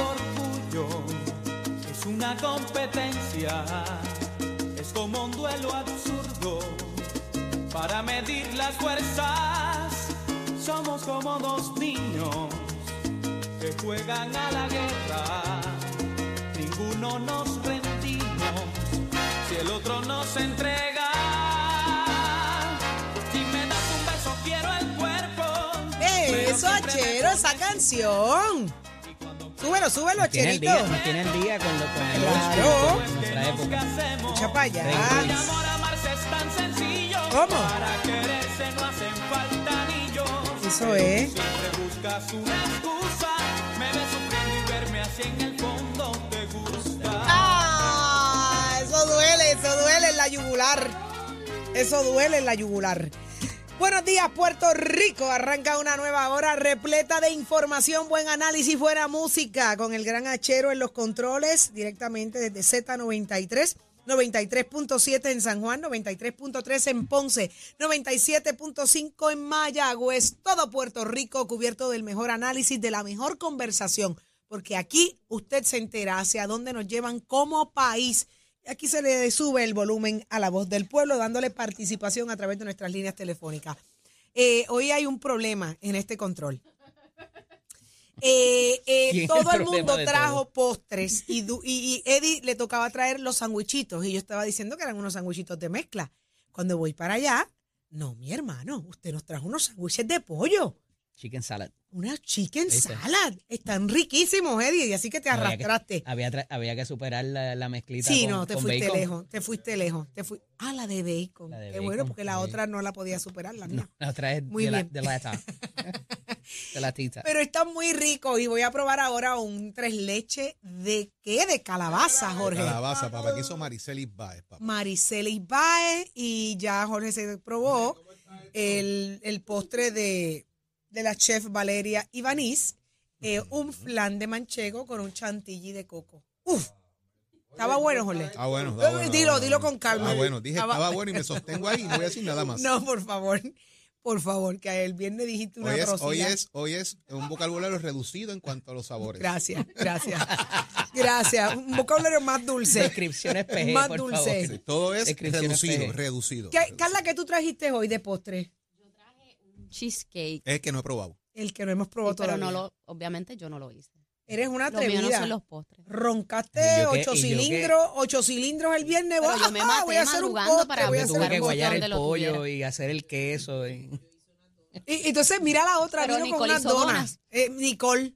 orgullo, es una competencia, es como un duelo absurdo para medir las fuerzas. Somos como dos niños que juegan a la guerra, ninguno nos rendimos si el otro nos entrega. Si me das un beso, quiero el cuerpo. esa canción. Súbelo, súbelo, Tiene el Acherito. día, nos tiene el día con, lo, con el Claro. ¿Cómo? Para quererse no hacen falta anillos. Eso es. Siempre buscas una excusa. Me ves sufriendo y verme así en el fondo te gusta. ¡Ah! Eso duele, eso duele en la yugular. Eso duele en la yugular. Buenos días, Puerto Rico. Arranca una nueva hora repleta de información, buen análisis, buena música. Con el gran hachero en los controles, directamente desde Z93. 93.7 en San Juan, 93.3 en Ponce, 97.5 en Mayagüez, todo Puerto Rico cubierto del mejor análisis, de la mejor conversación, porque aquí usted se entera hacia dónde nos llevan como país. Aquí se le sube el volumen a la voz del pueblo, dándole participación a través de nuestras líneas telefónicas. Eh, hoy hay un problema en este control. Eh, eh, ¿Quién es el todo el mundo trajo todo? postres y, du- y, y Eddie le tocaba traer los sandwichitos y yo estaba diciendo que eran unos sandwichitos de mezcla. Cuando voy para allá, no, mi hermano, usted nos trajo unos sándwiches de pollo. Chicken salad. Una chicken ¿Viste? salad. Están riquísimos, Eddie, y así que te Había que- arrastraste. Había, había que superar la, la mezclita Sí, con, no, te con fuiste bacon. lejos, te fuiste lejos. Te fui... Ah, la de bacon. La de Qué bacon, bueno, porque la otra no la podía superar, la mía. No, la traes Muy de, la, bien. de lata. de latita. Pero están muy ricos y voy a probar ahora un tres leche de qué? De calabaza, Jorge. Calabaza, papá. Aquí hizo Maricelis Baez, papá. Mariceli Baez y ya Jorge se probó el, el postre de, de la chef Valeria Ibanís, eh, un flan de manchego con un chantilly de coco. Uf, estaba bueno, Jorge. Ah, bueno. está bueno, dilo, dilo con calma. Ah, bueno. Dije, Estaba- estaba bueno y me sostengo ahí y no voy a decir nada más. No, por favor, por favor, que el viernes dijiste una Hoy es, hoy, es, hoy es un vocabulario reducido en cuanto a los sabores. Gracias, gracias. Gracias. Un vocabulario más dulce. Descripciones PG, Más por dulce. Favor. todo es reducido, PG. reducido. ¿Qué- Carla, ¿qué tú trajiste hoy de postre? Cheesecake. Es que no he probado. El que no hemos probado Sí, pero todavía. no lo, obviamente yo no lo hice. Eres una Lo mío no atrevida. son los postres. Roncaste ocho cilindros, ocho cilindros el viernes. Pero ¡Ah, yo me ah, maté voy a hacer un postre, para voy a Yo hacer tuve que guayar el lo pollo y hacer el queso. y- Y, entonces mira la otra, Pero vino con Nicole unas hizo donas. donas. Eh, Nicole.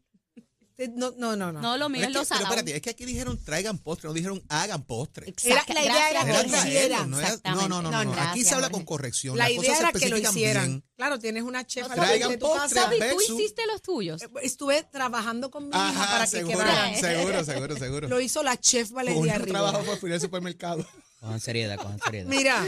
No, no, no. no. No, lo mío Pero es es, lo que, pero salado. espérate, es que aquí dijeron traigan postre, no dijeron hagan postre. Era- la idea era Era que Gracias, lo Jorge. hiciera. traerlo, no, era- no, no, no, no, No, no. Aquí se habla gracias, con corrección. la idea era que lo hicieran. bien. Claro, tienes una chef a la Traigan de tu postre, casa. tú hiciste los tuyos. Estuve trabajando con mi hija Ajá, para que seguro, quedara. seguro, seguro, seguro. Lo hizo la chef Valeria trabajo Rivera. fue fui al supermercado. Cojan seriedad, cojan seriedad. Mira,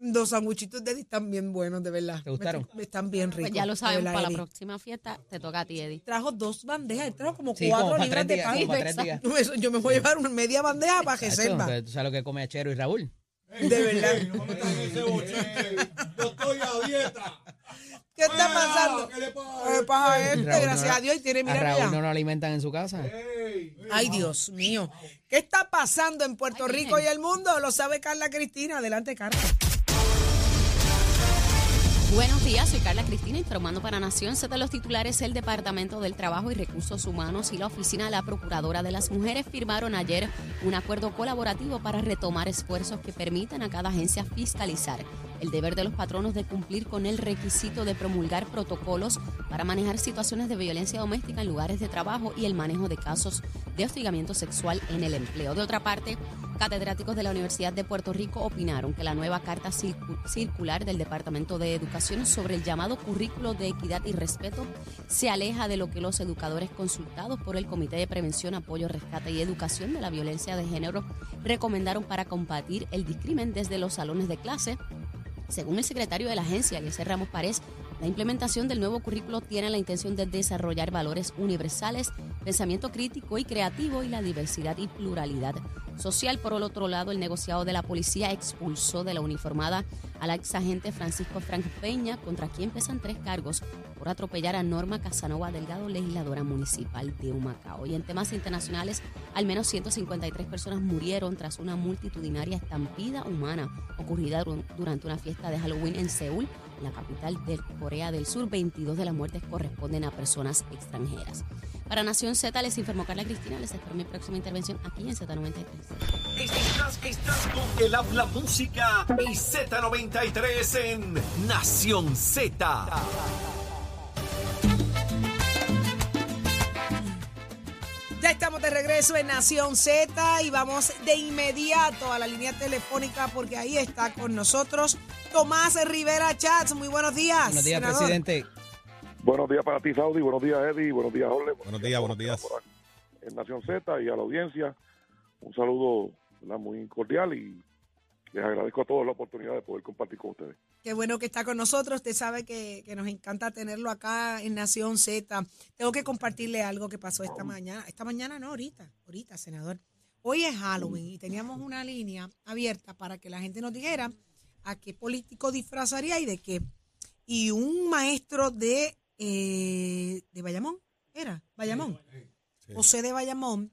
los sanguchitos de Eddie están bien buenos, de verdad. ¿Te gustaron? Me- Están bien ricos. Pues ya lo sabemos, para la próxima fiesta te toca a ti, Eddie. Trajo dos bandejas, él trajo como Sí, cuatro como para libras tres de días, pan. como para tres días. No, eso- yo me voy a llevar una media bandeja para Chacho, reserva. pero ¿Tú sabes lo que come Chero y Raúl? De verdad. Yo estoy a dieta. ¿Qué está pasando? ¿Qué le pasa? ¿Qué le pasa a este? Raúl Gracias no- a Dios. Y tiene, A mira, Raúl mira. no lo alimentan en su casa. Ay, Dios mío. ¿Qué está pasando en Puerto Ay, Rico y el mundo? Lo sabe Carla Cristina. Adelante, Carla. Buenos días, soy Carla Cristina informando para Nación Z los titulares. El Departamento del Trabajo y Recursos Humanos y la Oficina de la Procuradora de las Mujeres firmaron ayer un acuerdo colaborativo para retomar esfuerzos que permitan a cada agencia fiscalizar el deber de los patronos de cumplir con el requisito de promulgar protocolos para manejar situaciones de violencia doméstica en lugares de trabajo y el manejo de casos de hostigamiento sexual en el empleo. De otra parte, catedráticos de la Universidad de Puerto Rico opinaron que la nueva carta circu- circular del Departamento de Educación sobre el llamado currículo de equidad y respeto se aleja de lo que los educadores consultados por el Comité de Prevención, Apoyo, Rescate y Educación de la Violencia de Género recomendaron para combatir el discrimen desde los salones de clase según el secretario de la agencia, Eliezer Ramos Párez, La implementación del nuevo currículo tiene la intención de desarrollar valores universales, pensamiento crítico y creativo y la diversidad y pluralidad social. Por el otro lado, el negociado de la policía expulsó de la uniformada al exagente Francisco Frank Peña, contra quien pesan tres cargos por atropellar a Norma Casanova Delgado, legisladora municipal de Humacao. Y en temas internacionales, al menos 153 personas murieron tras una multitudinaria estampida humana ocurrida dur- durante una fiesta de Halloween en Seúl, la capital de Corea del Sur. 22 de las muertes corresponden a personas extranjeras. Para Nación Z les informó Carla Cristina. Les espero mi próxima intervención aquí en Z93. Estás, estás con el habla música y Z93 en Nación Z. Ya estamos de regreso en Nación Z y vamos de inmediato a la línea telefónica porque ahí está con nosotros Tomás Rivera Chats. Muy buenos días. Buenos días, senador. presidente. Buenos días para ti, Saudi. Buenos días, Eddie. Buenos días, Jorge. Buenos días, buenos días. por aquí En Nación Z y a la audiencia, un saludo ¿verdad? muy cordial y les agradezco a todos la oportunidad de poder compartir con ustedes. Qué bueno que está con nosotros. Usted sabe que, que nos encanta tenerlo acá en Nación Z. Tengo que compartirle algo que pasó esta mañana. Esta mañana no, ahorita, ahorita, senador. Hoy es Halloween y teníamos una línea abierta para que la gente nos dijera a qué político disfrazaría y de qué. Y un maestro de, eh, de Bayamón, ¿era? Bayamón. José de Bayamón,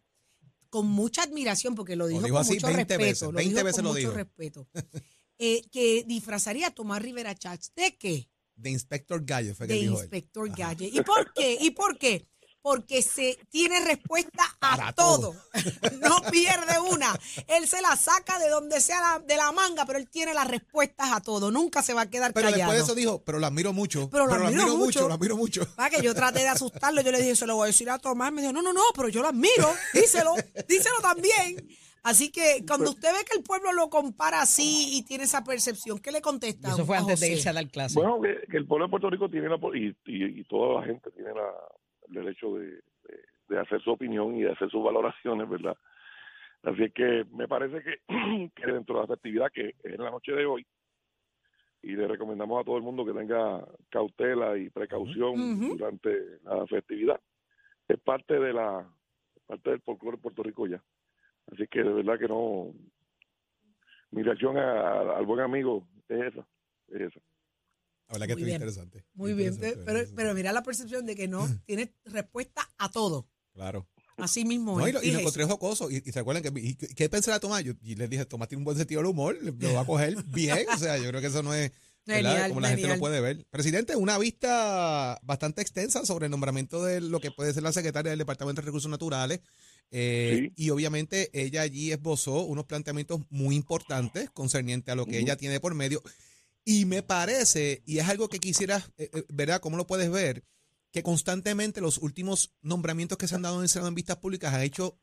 con mucha admiración, porque lo dijo, dijo con así mucho 20 respeto. veces, lo 20 dijo veces con lo mucho dijo. respeto. eh, que disfrazaría a Tomás Rivera Chats. ¿De qué? De Inspector Gallo fue que de dijo él. Inspector Gadget. ¿Y por qué? ¿Y por qué? Porque se tiene respuesta a Para todo. todo. no pierde una. Él se la saca de donde sea la- de la manga, pero él tiene las respuestas a todo. Nunca se va a quedar Pero callado. después de eso dijo, pero lo admiro mucho. Pero lo admiro mucho. lo admiro mucho. Va, que yo traté de asustarlo, yo le dije, se lo voy a decir a Tomás, me dijo, no, no, no, pero yo lo admiro, díselo, díselo también. Así que cuando usted ve que el pueblo lo compara así y tiene esa percepción, ¿qué le contesta? Eso fue a antes de irse a dar clase. Bueno, que, que el pueblo de Puerto Rico tiene la, y, y, y toda la gente tiene la, derecho de, de- de hacer su opinión y de hacer sus valoraciones, ¿verdad? Así es que me parece que, que dentro de la festividad que es en la noche de hoy, y le recomendamos a todo el mundo que tenga cautela y precaución durante la festividad. Es parte de la parte del folclore de Puerto Rico ya. Así que de verdad que no. Mi reacción a- a- al buen amigo es esa. Es esa. La verdad que Muy estuvo bien. interesante. Muy bien, pero, mira la percepción de que no tiene respuesta a todo. Claro. Así mismo. No, y, es. lo, y lo encontré jocoso. Y, y se acuerdan que. ¿Y, qué- ¿Qué pensará Tomás? Yo, y les dije, Tomás tiene un buen sentido del humor. Lo va a coger bien. O sea, yo creo que eso no es. Genial, Como la gente lo puede ver. Presidente, una vista bastante extensa sobre el nombramiento de lo que puede ser la secretaria del Departamento de Recursos Naturales. Eh, Y obviamente ella allí esbozó unos planteamientos muy importantes concerniente a lo que ella tiene por medio. Y me parece, y es algo que quisiera, eh, eh, ¿verdad? ¿Cómo lo puedes ver? Que constantemente los últimos nombramientos que se han dado en el Senado en vistas públicas han hecho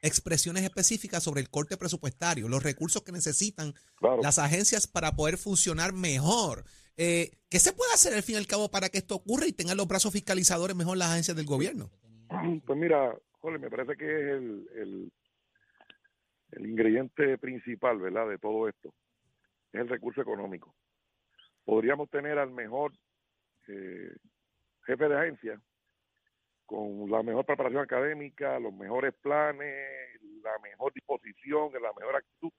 expresiones específicas sobre el corte presupuestario, los recursos que necesitan Claro. las agencias para poder funcionar mejor. Eh, ¿Qué se puede hacer al fin y al cabo para que esto ocurra y tengan los brazos fiscalizadores mejor las agencias del gobierno? Pues mira, Jorge, me parece que es el, el, el ingrediente principal, ¿verdad?, de todo esto. Es el recurso económico. Podríamos tener al mejor eh, jefe de agencia con la mejor preparación académica, los mejores planes, la mejor disposición, la mejor actitud.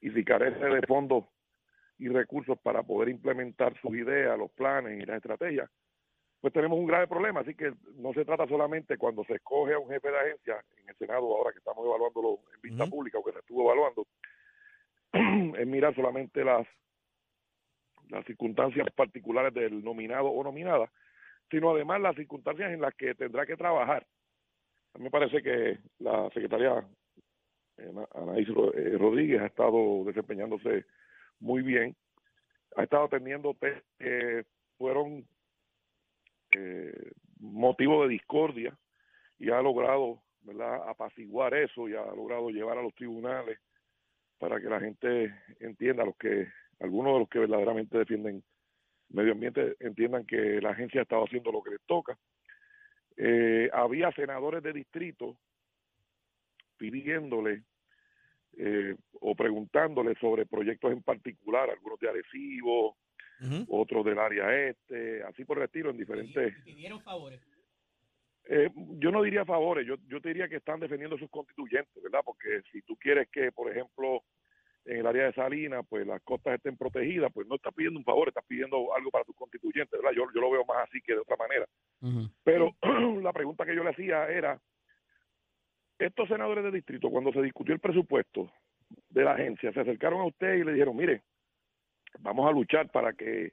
Y si carece de fondos y recursos para poder implementar sus ideas, los planes y las estrategias, pues tenemos un grave problema. Así que no se trata solamente cuando se escoge a un jefe de agencia en el Senado, ahora que estamos evaluándolo en vista pública o que se estuvo evaluando, es mirar solamente las, las circunstancias particulares del nominado o nominada, sino además las circunstancias en las que tendrá que trabajar. A mí me parece que la secretaria eh, Ana- Anaís eh, Rodríguez ha estado desempeñándose muy bien, ha estado atendiendo temas que fueron eh, motivo de discordia y ha logrado ¿verdad? apaciguar eso y ha logrado llevar a los tribunales para que la gente entienda, los que algunos de los que verdaderamente defienden medio ambiente entiendan que la agencia ha estado haciendo lo que les toca. Eh, había senadores de distrito pidiéndole eh, o preguntándole sobre proyectos en particular, algunos de Arecibo, otros del área este, así por el estilo, en diferentes... Pidieron favores. Eh, yo no diría favores, yo, yo te diría que están defendiendo sus constituyentes, ¿verdad? Porque si tú quieres que, por ejemplo, en el área de Salinas, pues las costas estén protegidas, pues no estás pidiendo un favor, estás pidiendo algo para tus constituyentes, ¿verdad? Yo, yo lo veo más así que de otra manera. Pero la pregunta que yo le hacía era, estos senadores de distrito, cuando se discutió el presupuesto de la agencia, se acercaron a usted y le dijeron, mire, vamos a luchar para que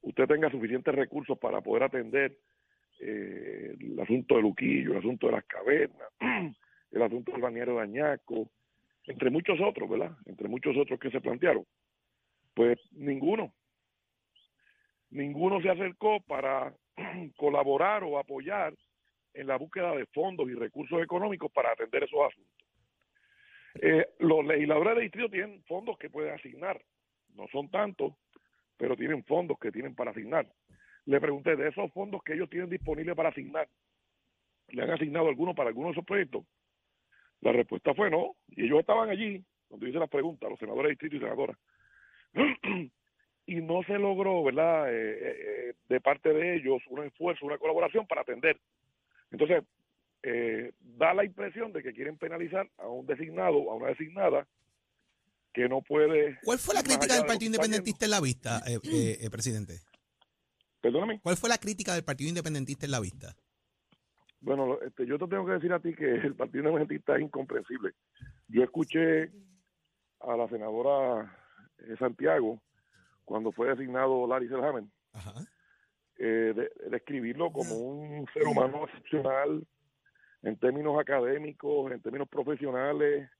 usted tenga suficientes recursos para poder atender eh, el asunto de Luquillo, el asunto de las cavernas, el asunto del bañero de Añaco, entre muchos otros, ¿verdad? Entre muchos otros que se plantearon. Pues ninguno, ninguno se acercó para colaborar o apoyar en la búsqueda de fondos y recursos económicos para atender esos asuntos. Eh, los legisladores de distrito tienen fondos que pueden asignar, no son tantos, pero tienen fondos que tienen para asignar. Le pregunté de esos fondos que ellos tienen disponibles para asignar, ¿le han asignado alguno para alguno de esos proyectos? La respuesta fue no, y ellos estaban allí cuando hice las preguntas, los senadores de distrito y senadoras. y no se logró, ¿verdad?, eh, eh, eh, de parte de ellos un esfuerzo, una colaboración para atender. Entonces, eh, da la impresión de que quieren penalizar a un designado, a una designada, que no puede... ¿Cuál fue la crítica del Partido Independentista en la vista, eh, eh, eh, presidente? Perdóname. ¿Cuál fue la crítica del Partido Independentista en la vista? Bueno, este, yo te tengo que decir a ti que el Partido Independentista es incomprensible. Yo escuché a la senadora eh, Santiago cuando fue designado Larry Selhammer Ajá. eh, de- describirlo como un ser humano excepcional en términos académicos, en términos profesionales.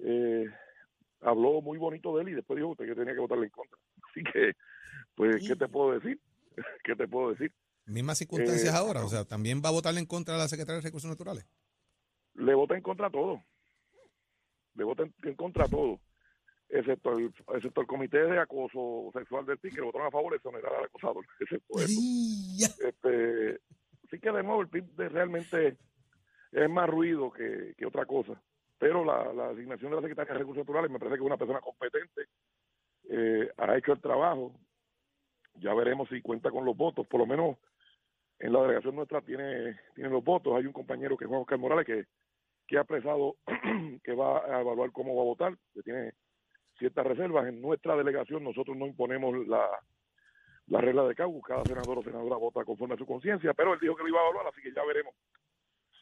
eh, habló muy bonito de él y después dijo usted que tenía que votarle en contra. Así que, pues, ¿qué te puedo decir? ¿Qué te puedo decir? Mismas circunstancias Eh, ahora, o sea, también va a votarle en contra a la secretaria de Recursos Naturales. Le vota en contra a todo. Le vota en, contra a todo. Excepto el, excepto el comité de acoso sexual del PIB, que le votaron a favor de exonerar al acosador. Excepto. Este, sí que de nuevo el PIB de- realmente es más ruido que, que otra cosa. Pero la, la asignación de la Secretaría de Recursos Naturales me parece que es una persona competente, eh, ha hecho el trabajo. Ya veremos si cuenta con los votos. Por lo menos en la delegación nuestra tiene, tiene los votos. Hay un compañero que es Juan Oscar Morales que, que ha expresado que va a evaluar cómo va a votar, que tiene ciertas reservas. En nuestra delegación nosotros no imponemos la, la regla de CAU, cada senador o senadora vota conforme a su conciencia, pero él dijo que lo iba a evaluar, así que ya veremos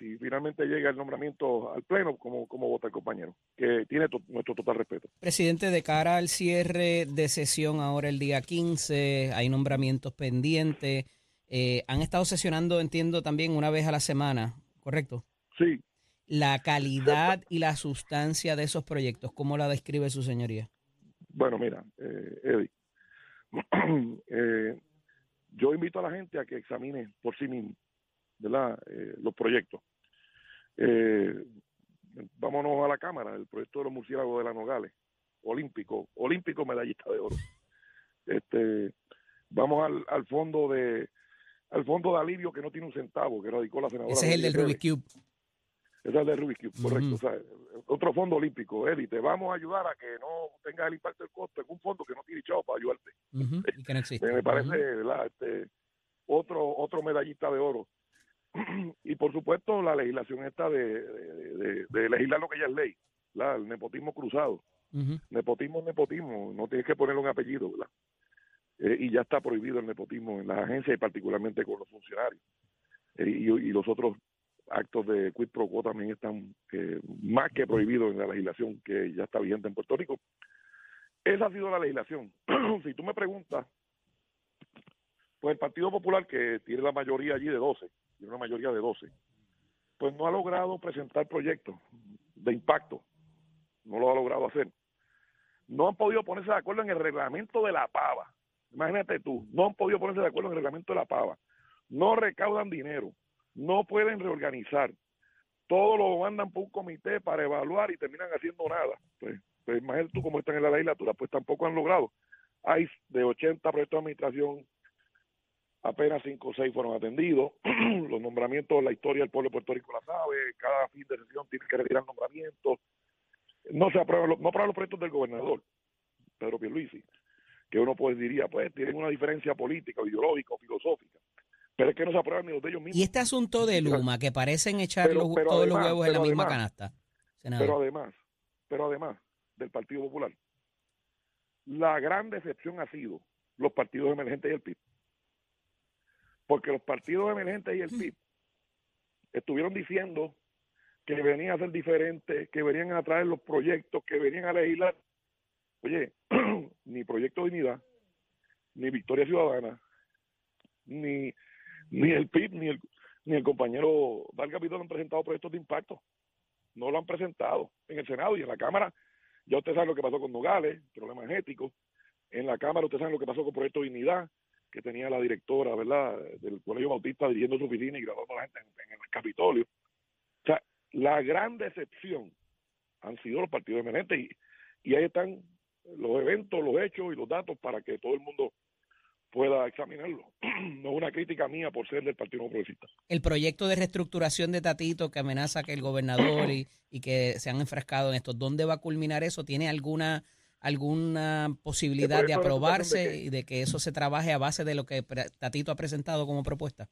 si finalmente llega el nombramiento al Pleno, cómo, cómo vota el compañero, que tiene nuestro total respeto. Presidente, de cara al cierre de sesión ahora el día 15, hay nombramientos pendientes. Eh, han estado sesionando, entiendo, también una vez a la semana, ¿correcto? Sí, La calidad y la sustancia de esos proyectos, ¿cómo la describe su señoría? bueno, mira, eh, Eddie, eh, yo invito a la gente a que examine por sí mismo, ¿verdad?, Eh, los proyectos. Eh, vámonos a la Cámara, el proyecto de los murciélagos de la Nogales, olímpico, olímpico medallista de oro. Este, vamos al, al fondo de al fondo de alivio que no tiene un centavo, que radicó la senadora. Ese es el del Rubik's Cube. Ese es el de Rubik's Cube, correcto. Ujú. O sea, otro fondo olímpico, Eddie, te vamos a ayudar a que no tengas el impacto del costo en un fondo que no tiene chavo para ayudarte. Ujú, y que no existe. Me, parece. ¿verdad? Este, otro, otro medallista de oro. y por supuesto la legislación esta de, de, de- de legislar lo que ya es ley, ¿verdad? el nepotismo cruzado. Nepotismo es nepotismo, no tienes que ponerle un apellido, ¿verdad? Eh, y ya está prohibido el nepotismo en las agencias y particularmente con los funcionarios. Eh, y, los otros actos de quid pro quo también están eh, más que prohibidos en la legislación que ya está vigente en Puerto Rico. Esa ha sido la legislación. si tú me preguntas, pues el Partido Popular, que tiene la mayoría allí de 12, tiene una mayoría de 12, pues no ha logrado presentar proyectos de impacto. No lo ha logrado hacer. No han podido ponerse de acuerdo en el reglamento de la pava. Imagínate tú, no han podido ponerse de acuerdo en el reglamento de la pava. No recaudan dinero, no pueden reorganizar. Todo lo mandan por un comité para evaluar y terminan haciendo nada. Pues, pues imagínate tú cómo están en la legislatura, pues tampoco han logrado. Hay de 80 proyectos de administración, apenas 5 o 6 fueron atendidos. los nombramientos, la historia del pueblo de Puerto Rico la sabe, cada fin de sesión tiene que retirar nombramientos. No se aprueban los, no aprueban los proyectos del gobernador, Pedro Pierluisi. Que uno pues diría, pues tienen una diferencia política, ideológica o filosófica, pero es que no se aprueban ni los de ellos mismos. Y este asunto de Luma, que parecen echar Pero- los- pero todos los huevos en la misma además- canasta. senador. Pero además, pero además del Partido Popular, la gran decepción ha sido los partidos emergentes y el PIB. Porque los partidos emergentes y el PIB estuvieron diciendo que venían a ser diferentes, que venían a traer los proyectos, que venían a legislar. Oye, ni Proyecto Dignidad, ni Victoria Ciudadana, ni, ni el PIB, ni el, ni el compañero Valga Vidal han presentado proyectos de impacto no lo han presentado en el Senado y en la Cámara. Ya usted sabe lo que pasó con Nogales, problemas éticos. En la Cámara usted sabe lo que pasó con Proyecto Dignidad, que tenía la directora, ¿verdad?, del Colegio Bautista dirigiendo su oficina y grabando a la gente en, en el Capitolio. O sea, la gran decepción han sido los partidos emergentes y, y ahí están los eventos, los hechos y los datos para que todo el mundo pueda examinarlo. No es una crítica mía por ser del Partido No Progresista. el proyecto de reestructuración de Tatito que amenaza que el gobernador y, y que se han enfrascado en esto, ¿dónde va a culminar eso? ¿Tiene alguna alguna posibilidad de aprobarse y de que eso se trabaje a base de lo que Tatito ha presentado como propuesta?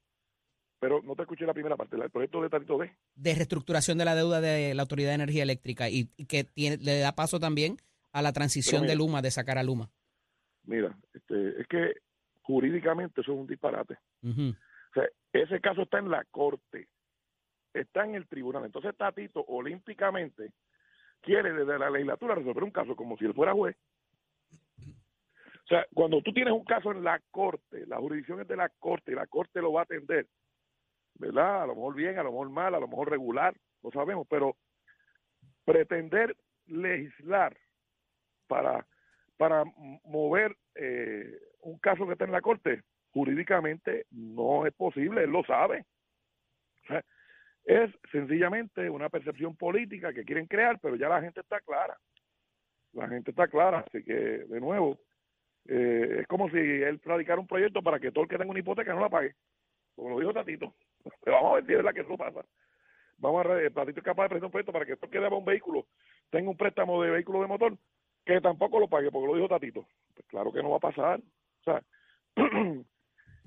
Pero no te escuché la primera parte, el proyecto de Tatito D. De reestructuración de la deuda de la Autoridad de Energía Eléctrica y, y que tiene, le da paso también a la transición de. Luma, de sacar a Luma. Mira, este, es que jurídicamente eso es un disparate. O sea, ese caso está en la corte, está en el tribunal. Entonces Tatito olímpicamente quiere desde la legislatura resolver un caso como si él fuera juez. O sea, cuando tú tienes un caso en la corte, la jurisdicción es de la corte y la corte lo va a atender, ¿verdad? A lo mejor bien, a lo mejor mal, a lo mejor regular, no sabemos, pero pretender legislar para, para mover eh, un caso que está en la corte, jurídicamente no es posible, él lo sabe. Es sencillamente una percepción política que quieren crear, pero ya la gente está clara. La gente está clara, así que, de nuevo, eh, es como si él radicara un proyecto para que todo el que tenga una hipoteca no la pague. Como lo dijo Tatito. Pero vamos a ver si verdad que eso pasa. Vamos a ver, Tatito es capaz de presentar un proyecto para que todo el que deba un vehículo tenga un préstamo de vehículo de motor que tampoco lo pague, porque lo dijo Tatito. Pues claro que no va a pasar. O sea,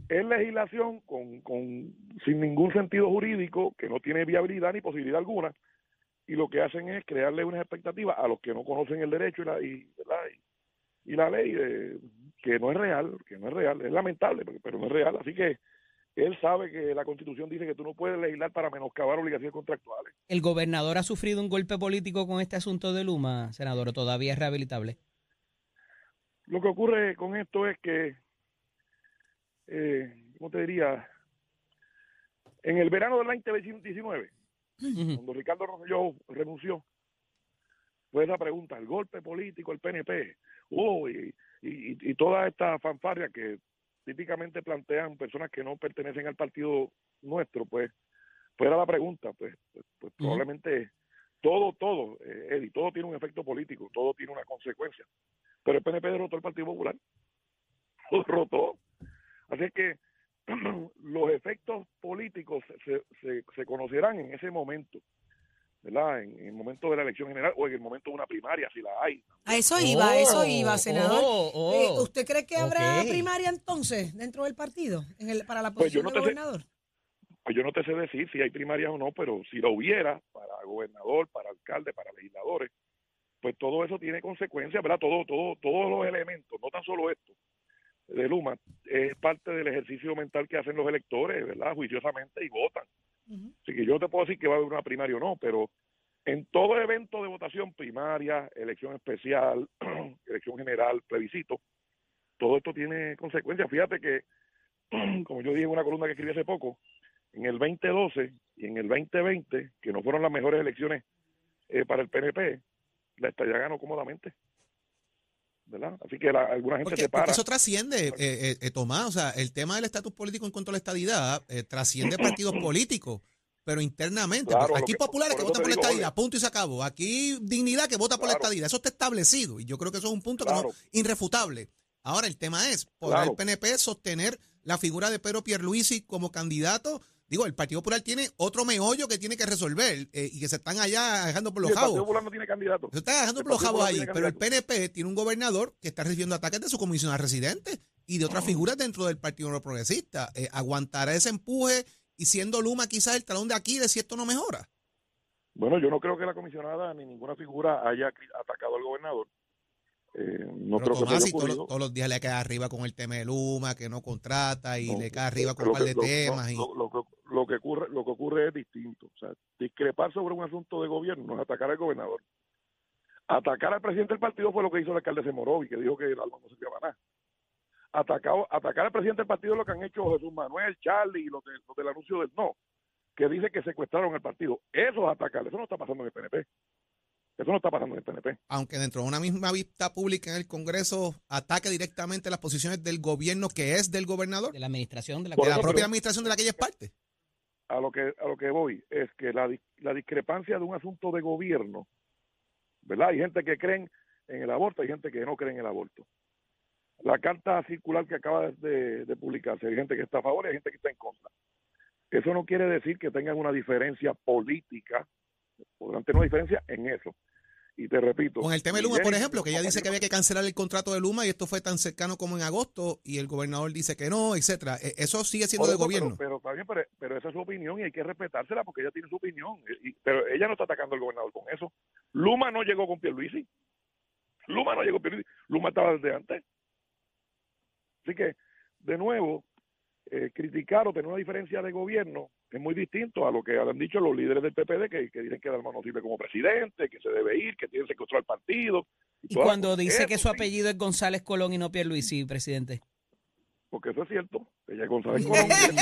es legislación con, con, sin ningún sentido jurídico, que no tiene viabilidad ni posibilidad alguna, y lo que hacen es crearle unas expectativas a los que no conocen el derecho y la, y, la ley, eh, que no es real, que no es real, es lamentable, pero no es real. Así que él sabe que la Constitución dice que tú no puedes legislar para menoscabar obligaciones contractuales. ¿El gobernador ha sufrido un golpe político con este asunto de Luma, senador, o todavía es rehabilitable? Lo que ocurre con esto es que, eh, ¿cómo te diría? En el verano del 2019, Ujú. cuando Ricardo Rosselló renunció, fue esa pregunta, el golpe político, el PNP, oh, y, y, y toda esta fanfarria que típicamente plantean personas que no pertenecen al partido nuestro, pues, pues era la pregunta, pues, pues, pues probablemente todo, todo, eh, Eddie, todo tiene un efecto político, todo tiene una consecuencia. Pero el PNP derrotó al Partido Popular, lo derrotó. Así que los efectos políticos se, se, se conocerán en ese momento, ¿verdad? En, en el momento de la elección general o en el momento de una primaria, si la hay. A eso iba, a eso Oh, iba, senador. oh, oh. Eh, ¿Usted cree que habrá primaria entonces dentro del partido en el, para la Pues yo posición no de te sé- gobernador? Pues yo no te sé decir si hay primarias o no, pero si lo hubiera para gobernador, para alcalde, para legisladores, pues todo eso tiene consecuencias, ¿verdad? Todo, todo, todos los elementos, no tan solo esto de Luma, es parte del ejercicio mental que hacen los electores, ¿verdad? Juiciosamente y votan. Así que yo te puedo decir que va a haber una primaria o no, pero en todo evento de votación primaria, elección especial, elección general, plebiscito, todo esto tiene consecuencias. Fíjate que, como yo dije en una columna que escribí hace poco, en el 2012 y en el 2020, que no fueron las mejores elecciones eh, para el PNP, la estadía ganó cómodamente. ¿Verdad? Así que la- alguna gente Porque, se para. porque eso trasciende, eh, eh, eh, Tomás, o sea, el tema del estatus político en cuanto a la estadidad eh, trasciende partidos políticos, pero internamente. Claro, pues, aquí que- populares que votan te por la estadidad, punto y se acabó. Aquí dignidad que vota por la estadidad, eso está establecido y yo creo que eso es un punto que no, irrefutable. Ahora, el tema es, ¿podrá el PNP sostener la figura de Pedro Pierluisi como candidato? Digo, el Partido Popular tiene otro meollo que tiene que resolver eh, y que se están allá dejando por Y los el Partido jabos. Popular no tiene candidato. Se está dejando El por los jabos ahí, pero el. PNP tiene un gobernador que está recibiendo ataques de su comisionado residente y de otras figuras dentro del Partido Progresista. Eh, ¿Aguantará ese empuje y siendo Luma quizás el talón de Aquiles si esto no mejora? Bueno, yo no creo que la comisionada ni ninguna figura haya atacado al gobernador. Eh, no Pero creo que Tomás, y todos, los- ocurrido. todos los días le cae arriba con el tema de Luma, que no contrata y No, le cae arriba con lo un par que- de lo- temas. y... lo- lo que- lo que ocurre lo que ocurre es distinto. O sea discrepar sobre un asunto de gobierno no es atacar al gobernador. Atacar al presidente del partido fue lo que hizo el alcalde Semorovi que dijo que el alma no servía para nada. Atacado, atacar al presidente del partido es lo que han hecho Jesús Manuel, Charlie y los, de- los del anuncio del no que dice que secuestraron el partido. Eso es atacar eso no está pasando en el PNP eso no está pasando en el PNP aunque dentro de una misma vista pública en el Congreso ataque directamente las posiciones del gobierno que es del gobernador, De la administración de la de la propia administración de la que ella es parte. A lo que a lo que voy es que la, la discrepancia de un asunto de gobierno, ¿verdad? Hay gente que creen en el aborto, hay gente que no cree en el aborto. La carta circular que acaba de, de publicarse, hay gente que está a favor y hay gente que está en contra. Eso no quiere decir que tengan una diferencia política, podrán tener una diferencia en eso. Y te repito. Con el tema de Luma, por ejemplo, que ella dice que había que cancelar el contrato de Luma y esto fue tan cercano como en agosto y el gobernador dice que no, etcétera. E- Eso sigue siendo eso, gobierno. Pero, pero, bien, pero, pero esa es su opinión y hay que respetársela porque ella tiene su opinión. Y- y- pero ella no está atacando al gobernador con eso. Luma no llegó con Pierluisi. Luma no llegó con Pierluisi. Luma estaba desde antes. Así que, de nuevo, eh, criticar o tener una diferencia de gobierno es muy distinto a lo que han dicho los líderes del PPD que, que dicen que Dalmau no sirve como presidente, que se debe ir, que tiene que secuestrar el partido. Y cuando dice que su apellido es González Colón y no Pierluisi, presidente. Porque eso es cierto. Ella es González Colón. ¡Eh!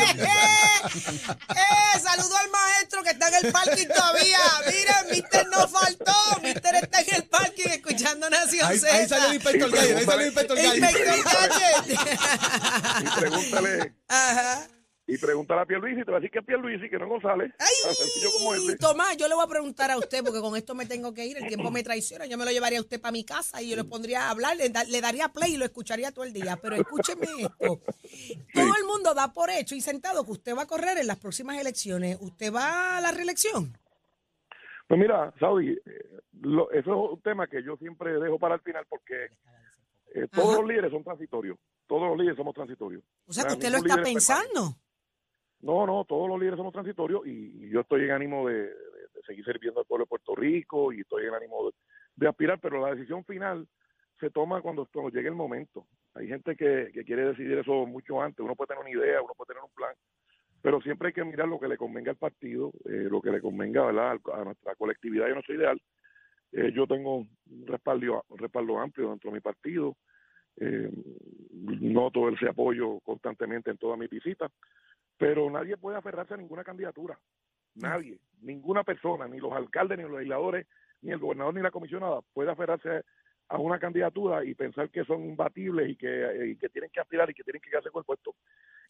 Saludo al maestro que está en el parking todavía. Miren, Mister no faltó. Mister está en el parking escuchando Nación Ahí, Z. ahí salió el inspector Gadget, ahí salió el inspector Gadget. Inspector Gadget. y pregúntale Ajá. Y pregúntale a Pierluisi, te va a decir que es Pierluisi, que no González. Ay. Tomás, yo le voy a preguntar a usted, porque con esto me tengo que ir, el tiempo me traiciona. Yo me lo llevaría a usted para mi casa y yo le pondría a hablar, le, da- le daría play y lo escucharía todo el día. Pero escúcheme esto. Todo el mundo da por hecho y sentado que usted va a correr en las próximas elecciones. ¿Usted va a la reelección? Pues mira, Saudi, eh, lo- eso es un tema que yo siempre dejo para el final porque eh, todos Ajá. los líderes son transitorios. Todos los líderes somos transitorios. O sea, que usted lo está pensando. No, no, todos los líderes somos transitorios y, yo estoy en ánimo de, seguir sirviendo al pueblo de Puerto Rico y estoy en ánimo de, aspirar, pero la decisión final se toma cuando, cuando llegue el momento. Hay gente que, quiere decidir eso mucho antes, uno puede tener una idea, uno puede tener un plan, pero siempre hay que mirar lo que le convenga al partido, eh, lo que le convenga ¿verdad? a nuestra colectividad y a nuestro ideal. Eh, yo tengo un respaldo, respaldo amplio dentro de mi partido, eh, noto ese apoyo constantemente en todas mis visitas, pero nadie puede aferrarse a ninguna candidatura. Nadie, ninguna persona, ni los alcaldes, ni los legisladores, ni el gobernador, ni la comisionada puede aferrarse a una candidatura y pensar que son imbatibles y que, y que tienen que aspirar y que tienen que quedarse con el puesto.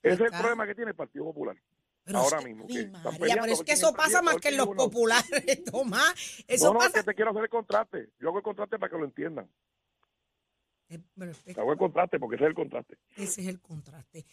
Ese es el problema que tiene el Partido Popular. Pero Ahora es que- mismo, que María, peleando pero es que eso es pasa más que en los populares, Tomás. Eso no, no, pasa. es que te quiero hacer el contraste. Yo hago el contraste para que lo entiendan. Eh, pero Hago el contraste porque ese es el contraste. Ese es el contraste.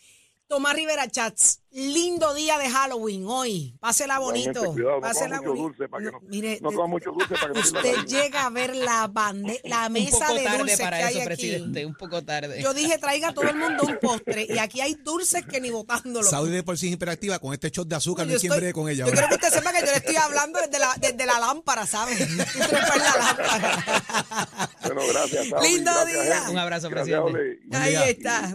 Tomás Rivera Chats, lindo día de Halloween hoy. Pásela bonito. Igualmente, cuidado, no Pásela mucho bonito. dulce para que no- mire, no de- coma mucho dulce para que no sirva usted llega a ver la, bande, la mesa de dulces que para hay eso, aquí. presidente, un poco tarde. Yo dije, traiga a todo el mundo un postre y aquí hay dulces que ni botándolo. Saudi de por sí es hiperactiva con este shot de azúcar, no Yo hay quien estoy- bregue con ella. Yo ahora. quiero que usted sepa que yo le estoy hablando desde la, desde la lámpara, ¿sabes? Estoy en la lámpara. Bueno, gracias. Saudi, Lindo gracias, día. Un abrazo, Gracias, presidente. Ahí está.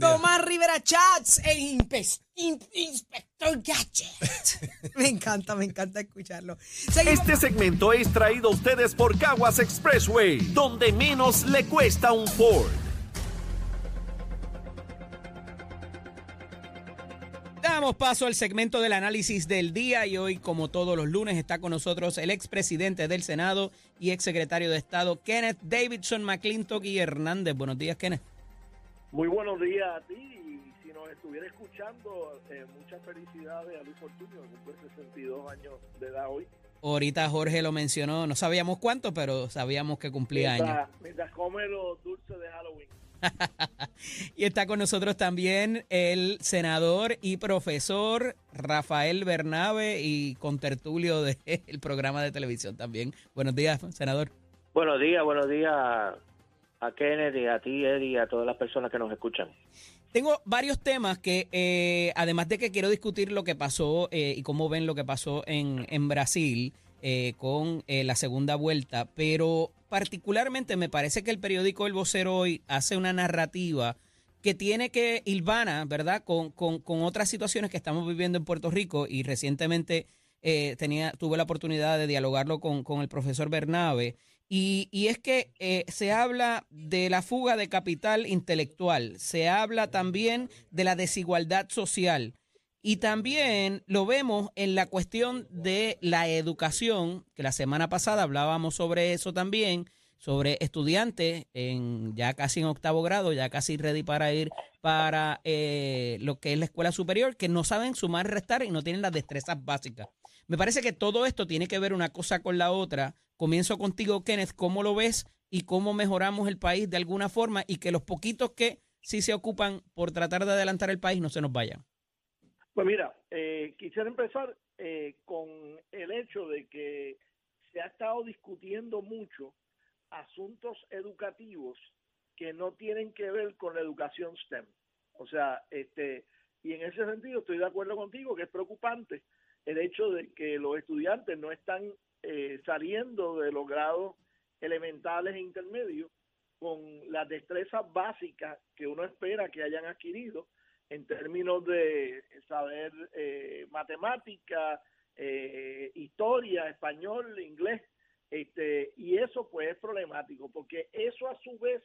Tomás Rivera Chats, el impe- in- inspector Gadget. me encanta, me encanta escucharlo. Seguimos. Este segmento es traído a ustedes por Caguas Expressway, donde menos le cuesta un Ford. Damos paso al segmento del análisis del día y hoy, como todos los lunes, está con nosotros el expresidente del Senado y exsecretario de Estado, Kenneth Davidson McClintock y Hernández. Buenos días, Kenneth. Muy buenos días a ti y si nos estuviera escuchando, eh, muchas felicidades a Luis Fortunio, que cumple 62 años de edad hoy. Ahorita Jorge lo mencionó, no sabíamos cuánto, pero sabíamos que cumplía años. Mientras, mientras come los dulces de Halloween. y está con nosotros también el senador y profesor Rafael Bernabe y contertulio del programa de televisión también. Buenos días, senador. Buenos días, buenos días a Kennedy, a ti, Eddie, a todas las personas que nos escuchan. Tengo varios temas que, eh, además de que quiero discutir lo que pasó eh, y cómo ven lo que pasó en, en Brasil eh, con la segunda vuelta, pero particularmente me parece que el periódico El Vocero hoy hace una narrativa que tiene que ilvana, ¿verdad?, con, con, con otras situaciones que estamos viviendo en Puerto Rico y recientemente tenía, tuve la oportunidad de dialogarlo con, con el profesor Bernabe y, es que eh, se habla de la fuga de capital intelectual, se habla también de la desigualdad social y también lo vemos en la cuestión de la educación, que la semana pasada hablábamos sobre eso también, sobre estudiantes en ya casi en octavo grado, ya casi ready para ir para eh, lo que es la escuela superior, que no saben sumar, restar y no tienen las destrezas básicas. Me parece que todo esto tiene que ver una cosa con la otra Comienzo contigo, Kenneth, ¿cómo lo ves y cómo mejoramos el país de alguna forma y que los poquitos que sí se ocupan por tratar de adelantar el país no se nos vayan? Pues mira, eh, quisiera empezar eh, con el hecho de que se ha estado discutiendo mucho asuntos educativos que no tienen que ver con la educación STEM. O sea, este, y en ese sentido estoy de acuerdo contigo que es preocupante el hecho de que los estudiantes no están eh, saliendo de los grados elementales e intermedios con las destrezas básicas que uno espera que hayan adquirido en términos de saber eh, matemática, eh, historia, español, inglés, este, y eso pues es problemático, porque eso a su vez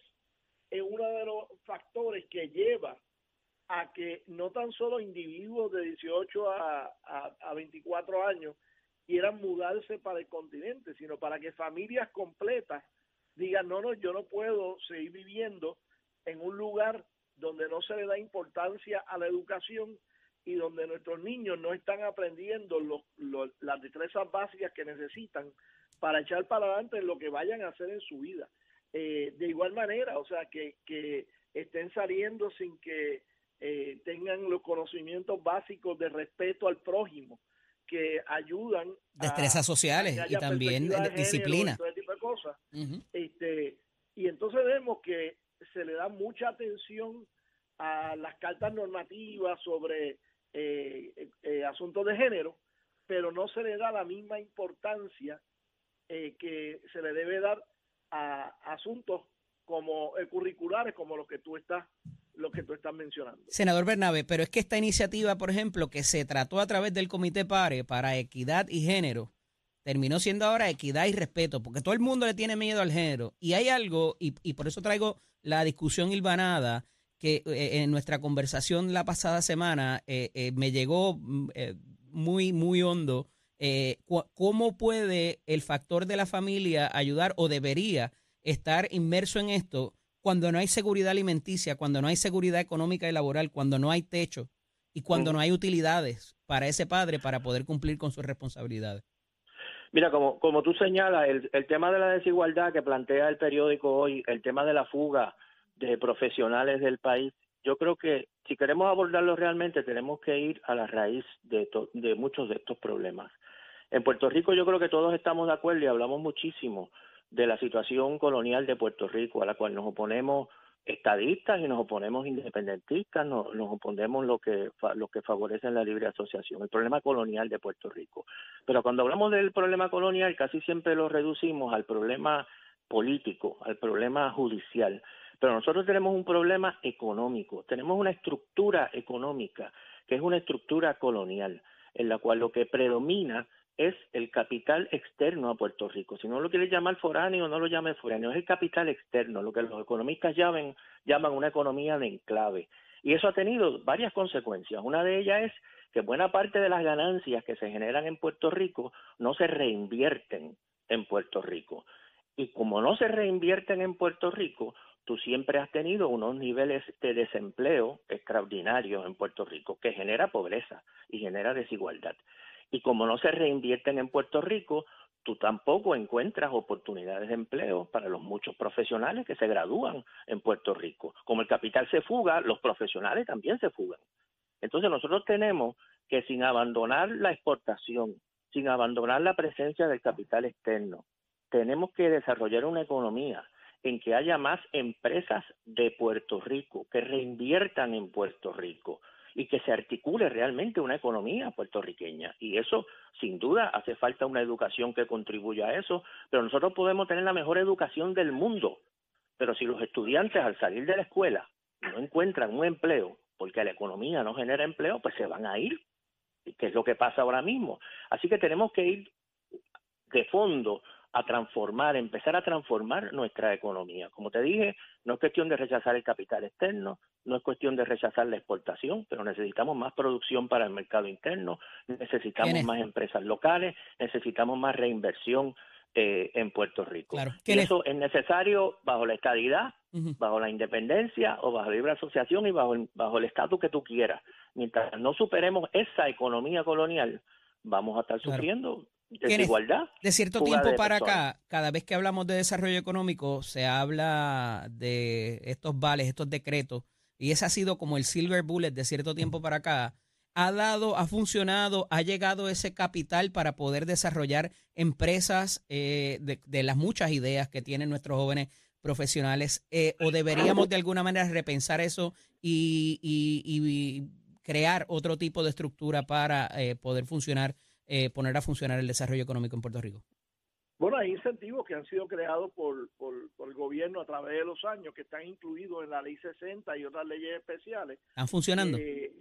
es uno de los factores que lleva a que no tan solo individuos de 18 a, a, a 24 años quieran mudarse para el continente, sino para que familias completas digan, no, no, yo no puedo seguir viviendo en un lugar donde no se le da importancia a la educación y donde nuestros niños no están aprendiendo las destrezas básicas que necesitan para echar para adelante lo que vayan a hacer en su vida. Eh, de igual manera, o sea, que, que estén saliendo sin que eh, tengan los conocimientos básicos de respeto al prójimo, que ayudan destrezas sociales y también disciplina. este y entonces vemos que se le da mucha atención a las cartas normativas sobre eh, eh, asuntos de género pero no se le da la misma importancia eh, que se le debe dar a asuntos como curriculares como los que tú estás lo que tú estás mencionando. Senador Bernabe, pero es que esta iniciativa, por ejemplo, que se trató a través del Comité PARE para equidad y género, terminó siendo ahora equidad y respeto, porque todo el mundo le tiene miedo al género. Y hay algo, y, y por eso traigo la discusión hilvanada, que eh, en nuestra conversación la pasada semana eh, eh, me llegó mm, muy, muy hondo. ¿Cómo puede el factor de la familia ayudar o debería estar inmerso en esto? Cuando no hay seguridad alimenticia, cuando no hay seguridad económica y laboral, cuando no hay techo y cuando no hay utilidades para ese padre para poder cumplir con sus responsabilidades. Mira, como, como tú señalas, el, el tema de la desigualdad que plantea el periódico hoy, el tema de la fuga de profesionales del país, yo creo que si queremos abordarlo realmente tenemos que ir a la raíz de, de muchos de estos problemas. En Puerto Rico yo creo que todos estamos de acuerdo y hablamos muchísimo de la situación colonial de Puerto Rico, a la cual nos oponemos estadistas y nos oponemos independentistas, nos, nos oponemos lo que lo que favorecen la libre asociación, el problema colonial de Puerto Rico. Pero cuando hablamos del problema colonial, casi siempre lo reducimos al problema político, al problema judicial. Pero nosotros tenemos un problema económico, tenemos una estructura económica que es una estructura colonial, en la cual lo que predomina es el capital externo a Puerto Rico. Si no lo quiere llamar foráneo, no lo llame foráneo, es el capital externo, lo que los economistas llaman, llaman una economía de enclave. Y eso ha tenido varias consecuencias. Una de ellas es que buena parte de las ganancias que se generan en Puerto Rico no se reinvierten en Puerto Rico. Y como no se reinvierten en Puerto Rico, tú siempre has tenido unos niveles de desempleo extraordinarios en Puerto Rico, que genera pobreza y genera desigualdad y como no se reinvierten en Puerto Rico, tú tampoco encuentras oportunidades de empleo para los muchos profesionales que se gradúan en Puerto Rico. Como el capital se fuga, los profesionales también se fugan. Entonces nosotros tenemos que sin abandonar la exportación, sin abandonar la presencia del capital externo, tenemos que desarrollar una economía en que haya más empresas de Puerto Rico, que reinviertan en Puerto Rico y que se articule realmente una economía puertorriqueña. Y eso, sin duda, hace falta una educación que contribuya a eso, pero nosotros podemos tener la mejor educación del mundo, pero si los estudiantes al salir de la escuela no encuentran un empleo, porque la economía no genera empleo, pues se van a ir, que es lo que pasa ahora mismo. Así que tenemos que ir de fondo a transformar, empezar a transformar nuestra economía. Como te dije, no es cuestión de rechazar el capital externo, no es cuestión de rechazar la exportación, pero necesitamos más producción para el mercado interno, necesitamos más empresas locales, necesitamos más reinversión eh, en Puerto Rico. Y eso es necesario bajo la estadidad, bajo la independencia o bajo la libre asociación y bajo el, bajo el estatus que tú quieras. Mientras no superemos esa economía colonial, vamos a estar sufriendo desigualdad. De cierto tiempo para acá, cada vez que hablamos de desarrollo económico, se habla de estos vales, estos decretos, y ese ha sido como el silver bullet de cierto tiempo para acá. Ha dado, ha funcionado, ha llegado ese capital para poder desarrollar empresas eh, de, las muchas ideas que tienen nuestros jóvenes profesionales, eh, o deberíamos de alguna manera repensar eso y, crear otro tipo de estructura para eh, poder funcionar eh, poner a funcionar el desarrollo económico en Puerto Rico? Bueno, hay incentivos que han sido creados por, por, el gobierno a través de los años, que están incluidos en la ley 60 y otras leyes especiales. ¿Están funcionando? Eh,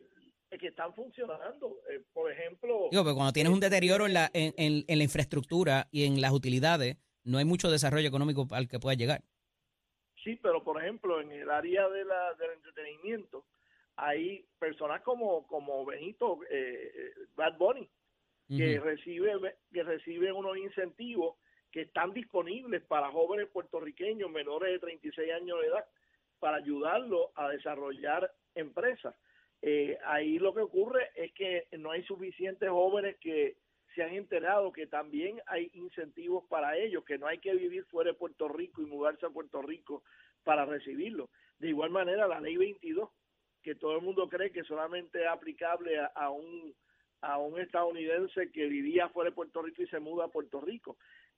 que están funcionando. Eh, por ejemplo... Digo, pero cuando tienes un deterioro en la, en, en, la infraestructura y en las utilidades, no hay mucho desarrollo económico al que pueda llegar. Sí, pero por ejemplo, en el área de la, del entretenimiento, hay personas como, como Benito, Bad Bunny, que recibe que reciben unos incentivos que están disponibles para jóvenes puertorriqueños menores de 36 años de edad para ayudarlos a desarrollar empresas. Eh, ahí lo que ocurre es que no hay suficientes jóvenes que se han enterado que también hay incentivos para ellos, que no hay que vivir fuera de Puerto Rico y mudarse a Puerto Rico para recibirlo. De igual manera, la ley 22, que todo el mundo cree que solamente es aplicable a un a un estadounidense que vivía fuera de Puerto Rico y se muda a Puerto Rico.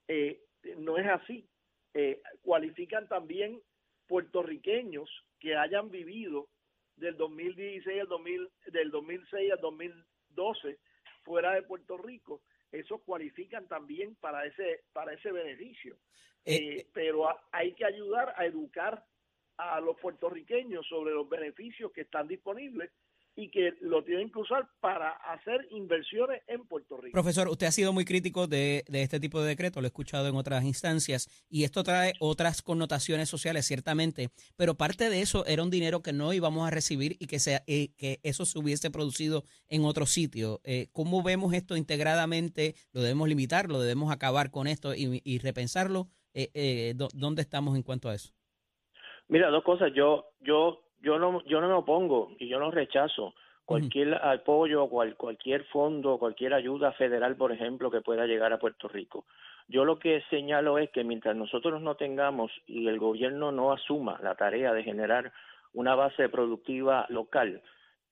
Eh, no es así. Eh, cualifican también puertorriqueños que hayan vivido del 2016 al 2000, del 2006 al 2012 fuera de Puerto Rico. Esos cualifican también para ese para ese beneficio. Eh, pero hay que ayudar a educar a los puertorriqueños sobre los beneficios que están disponibles y que lo tienen que usar para hacer inversiones en Puerto Rico. Profesor, usted ha sido muy crítico de, este tipo de decreto, lo he escuchado en otras instancias, y esto trae otras connotaciones sociales, ciertamente, pero parte de eso era un dinero que no íbamos a recibir y que, sea, eh, que eso se hubiese producido en otro sitio. Eh, ¿Cómo vemos esto integradamente? ¿Lo debemos limitar? ¿Lo debemos acabar con esto y, repensarlo? Eh, ¿Dónde estamos en cuanto a eso? Mira, dos cosas. Yo, yo yo no yo no me opongo y yo no rechazo cualquier apoyo, cual, cualquier fondo, cualquier ayuda federal, por ejemplo, que pueda llegar a Puerto Rico. Yo lo que señalo es que mientras nosotros no tengamos y el gobierno no asuma la tarea de generar una base productiva local,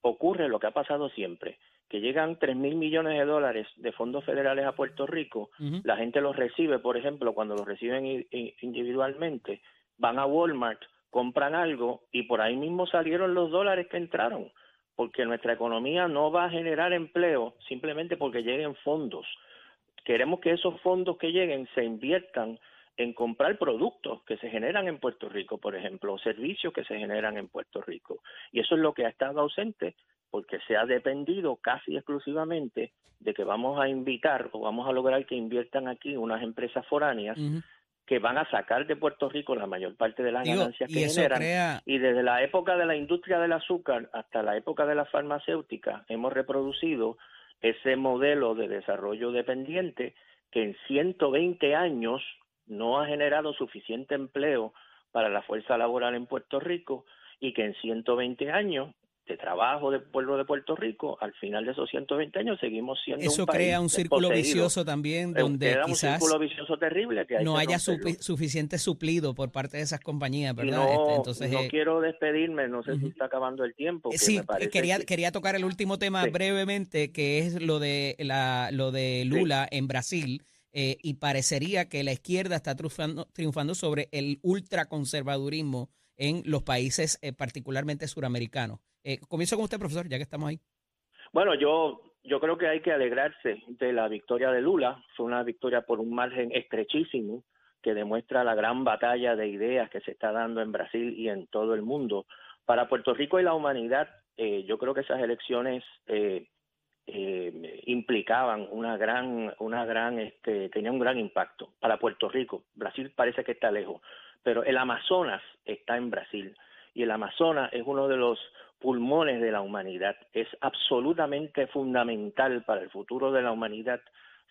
ocurre lo que ha pasado siempre, que llegan tres mil millones de dólares de fondos federales a Puerto Rico, la gente los recibe, por ejemplo, cuando los reciben individualmente, van a Walmart, compran algo y por ahí mismo salieron los dólares que entraron, porque nuestra economía no va a generar empleo simplemente porque lleguen fondos. Queremos que esos fondos que lleguen se inviertan en comprar productos que se generan en Puerto Rico, por ejemplo, o servicios que se generan en Puerto Rico. Y eso es lo que ha estado ausente porque se ha dependido casi exclusivamente de que vamos a invitar o vamos a lograr que inviertan aquí unas empresas foráneas que van a sacar de Puerto Rico la mayor parte de las ganancias que generan. Y desde la época de la industria del azúcar hasta la época de la farmacéutica hemos reproducido ese modelo de desarrollo dependiente que en 120 años no ha generado suficiente empleo para la fuerza laboral en Puerto Rico y que en 120 años de trabajo del pueblo de Puerto Rico, al final de esos 120 años seguimos siendo Eso un país crea un círculo vicioso también Eh, donde un quizás círculo vicioso terrible que hay no que haya supi- suficiente suplido por parte de esas compañías, ¿verdad? no, Este, entonces, no eh, quiero despedirme, no sé si está acabando el tiempo. Eh, que Sí, me quería, que- quería tocar el último tema Sí. brevemente, que es lo de la, lo de Lula en Brasil, eh, y parecería que la izquierda está triunfando, triunfando sobre el ultraconservadurismo en los países, eh, particularmente suramericanos. Eh, comienzo con usted, profesor, ya que estamos ahí. Bueno, yo, yo creo que hay que alegrarse de la victoria de Lula. Fue una victoria por un margen estrechísimo que demuestra la gran batalla de ideas que se está dando en Brasil y en todo el mundo. Para Puerto Rico y la humanidad, eh, yo creo que esas elecciones eh, eh, implicaban una gran, una gran, este, tenía un gran impacto para Puerto Rico. Brasil parece que está lejos, pero el Amazonas está en Brasil y el Amazonas es uno de los pulmones de la humanidad. Es absolutamente fundamental para el futuro de la humanidad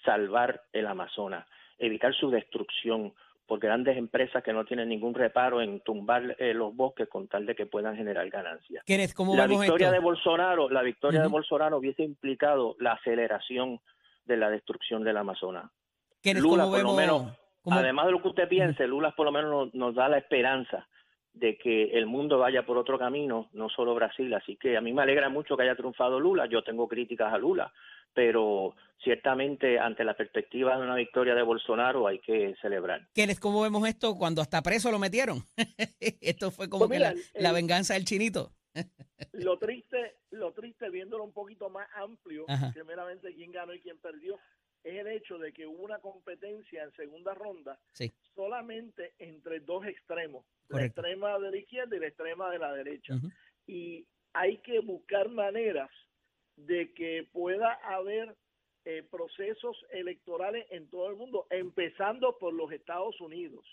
salvar el Amazonas, evitar su destrucción por grandes empresas que no tienen ningún reparo en tumbar eh, los bosques con tal de que puedan generar ganancias. Kenneth, ¿cómo La victoria esto? de Bolsonaro, la victoria de. Bolsonaro hubiese implicado la aceleración de la destrucción del Amazonas. Lula, ¿cómo por lo vemos? menos, cómo- Además de lo que usted piense, Lula por lo menos nos, nos da la esperanza de que el mundo vaya por otro camino, no solo Brasil. Así que a mí me alegra mucho que haya triunfado Lula. Yo tengo críticas a Lula, pero ciertamente ante la perspectiva de una victoria de Bolsonaro hay que celebrar. Kenneth, ¿cómo vemos esto cuando hasta preso lo metieron? esto fue como Pues que la venganza del chinito. lo triste, lo triste viéndolo un poquito más amplio Ajá. que meramente quién ganó y quién perdió, es el hecho de que hubo una competencia en segunda ronda Sí. solamente entre dos extremos, la Correcto. extrema de la izquierda y la extrema de la derecha. Y hay que buscar maneras de que pueda haber eh, procesos electorales en todo el mundo, empezando por los Estados Unidos,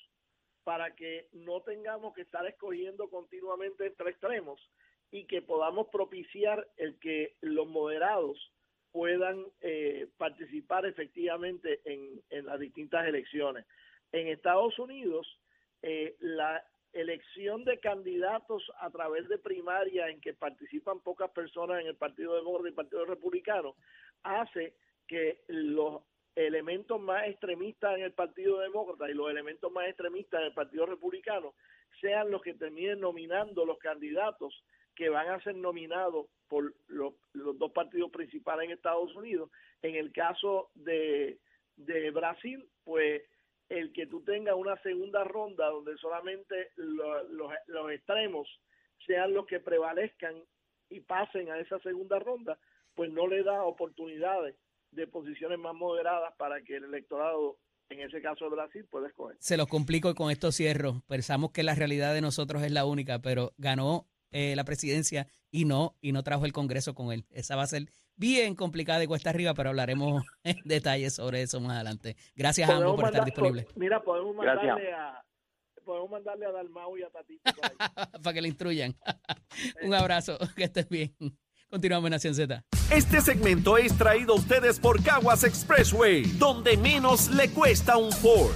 para que no tengamos que estar escogiendo continuamente entre extremos y que podamos propiciar el que los moderados puedan eh, participar efectivamente en, las distintas elecciones. En Estados Unidos, eh, la elección de candidatos a través de primaria en que participan pocas personas en el Partido Demócrata y el Partido Republicano hace que los elementos más extremistas en el Partido Demócrata y los elementos más extremistas en el Partido Republicano sean los que terminen nominando los candidatos que van a ser nominados por los, dos partidos principales en Estados Unidos. En el caso de, de Brasil, pues el que tú tengas una segunda ronda donde solamente lo- los, los extremos sean los que prevalezcan y pasen a esa segunda ronda, pues no le da oportunidades de posiciones más moderadas para que el electorado, en ese caso de Brasil, pueda escoger. Se los complico y con esto cierro. Pensamos que la realidad de nosotros es la única, pero ganó eh, la presidencia y no y no trajo el Congreso con él. Esa va a ser bien complicada y cuesta arriba, pero hablaremos en detalle sobre eso más adelante. Gracias a ambos por estar disponibles. po- Mira, podemos Gracias. mandarle a podemos mandarle a Dalmau y a Tatito. Para que le instruyan. Un abrazo, que estés bien. Continuamos en Nación Z. Este segmento es traído a ustedes por Caguas Expressway, donde menos le cuesta un Ford.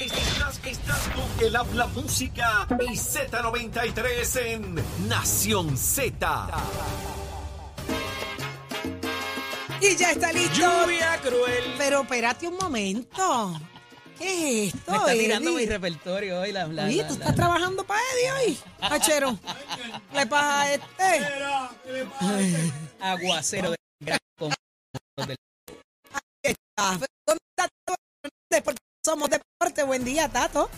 Estás, estás con el habla música y Z93 en Nación Z. Y ya está listo. Lluvia cruel. Pero espérate un momento. ¿Qué es esto? Me está tirando mi repertorio hoy. La, la- Oye, la- ¿tú la- estás trabajando para Eddie hoy? Achero. ¿Qué le pasa a este? aguacero de del- Ah, ¿Dónde está Tato Hernández? Porque somos deporte. Buen día, Tato.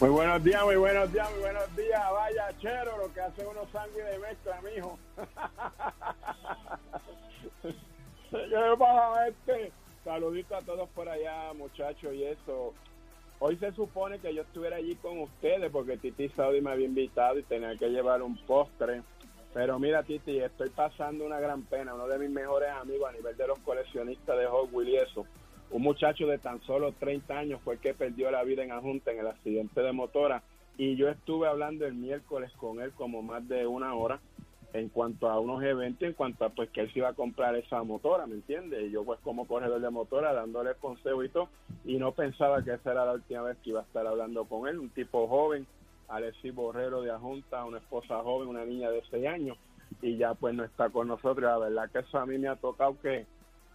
Muy buenos días, muy buenos días, muy buenos días. Vaya chero, lo que hacen unos sándwiches de mezcla, mijo. ¿Qué este? Saludito a todos por allá, muchachos, y eso. Hoy se supone que yo estuviera allí con ustedes porque Titi Saudi me había invitado y tenía que llevar un postre. Pero mira, Titi, estoy pasando una gran pena. Uno de mis mejores amigos a nivel de los coleccionistas de Hot Wheels y eso, un muchacho de tan solo 30 años fue el que perdió la vida en Ajunta en el accidente de motora. Y yo estuve hablando el miércoles con él como más de una hora en cuanto a unos eventos, en cuanto a pues que él se iba a comprar esa motora, ¿me entiendes? Y yo pues como corredor de motora dándole consejo y todo, y no pensaba que esa era la última vez que iba a estar hablando con él, un tipo joven, Alexis Borrero de Ajunta, una esposa joven, una niña de 6 años, y ya pues no está con nosotros. La verdad que eso a mí me ha tocado que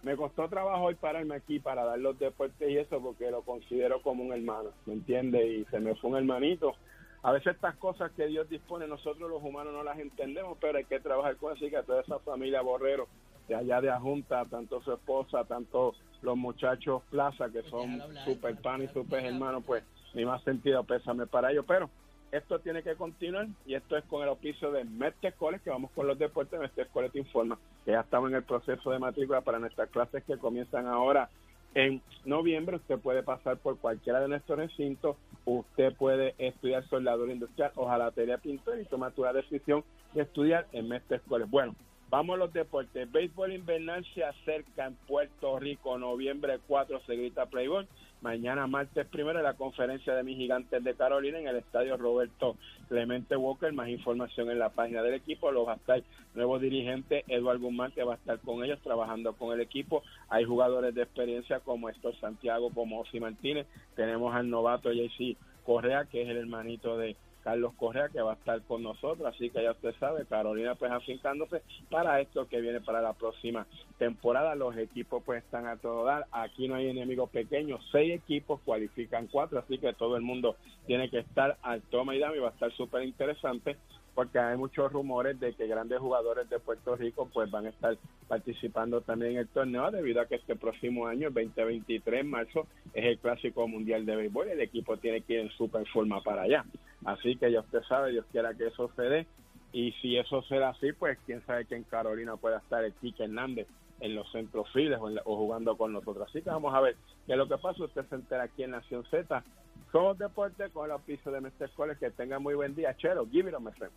me costó trabajo hoy pararme aquí para dar los deportes y eso porque lo considero como un hermano, ¿me entiende? Y se me fue un hermanito. A veces estas cosas que Dios dispone, nosotros los humanos no las entendemos, pero hay que trabajar con eso y que toda esa familia Borrero de allá de Ajunta, tanto su esposa, tanto los muchachos Plaza, que son super pan y super hermanos, pues mi más sentido pésame para ellos. Pero esto tiene que continuar y esto es con el oficio de Mestre College, que vamos con los deportes. Mestre College te informa que ya estamos en el proceso de matrícula para nuestras clases que comienzan ahora en noviembre. Usted puede pasar por cualquiera de nuestros recintos. Usted puede estudiar soldadura industrial, hojalatería, pintor y tomar tu decisión de estudiar en Mestre College. Bueno, Vamos a los deportes. Béisbol invernal se acerca en Puerto Rico. Noviembre 4 se grita Playboy. Mañana martes primero la conferencia de mis gigantes de Carolina en el estadio Roberto Clemente Walker. Más información en la página del equipo. Los va a estar nuevo dirigente Eduardo Guzmán que va a estar con ellos trabajando con el equipo. Hay jugadores de experiencia como Héctor Santiago, como Osi Martínez. Tenemos al novato JC Correa que es el hermanito de Carlos Correa, que va a estar con nosotros. Así que ya usted sabe, Carolina pues afincándose para esto que viene para la próxima temporada. Los equipos pues están a todo dar. Aquí no hay enemigos pequeños. Seis equipos cualifican cuatro, así que todo el mundo tiene que estar al toma y dame. Va a estar súper interesante porque hay muchos rumores de que grandes jugadores de Puerto Rico pues van a estar participando también en el torneo debido a que este próximo año, el 2023, marzo, es el Clásico Mundial de Béisbol y el equipo tiene que ir en super forma para allá. Así que ya usted sabe, Dios quiera que eso se dé. Y si eso será así, pues quién sabe que en Carolina pueda estar el Quique Hernández en los centros files o, jugando con nosotros. Así que vamos a ver qué es lo que pasa. Usted se entera aquí en Nación Z. Somos Deportes con el auspicio de Mestre College. Que tengan muy buen día. Chero, give it on, my friend.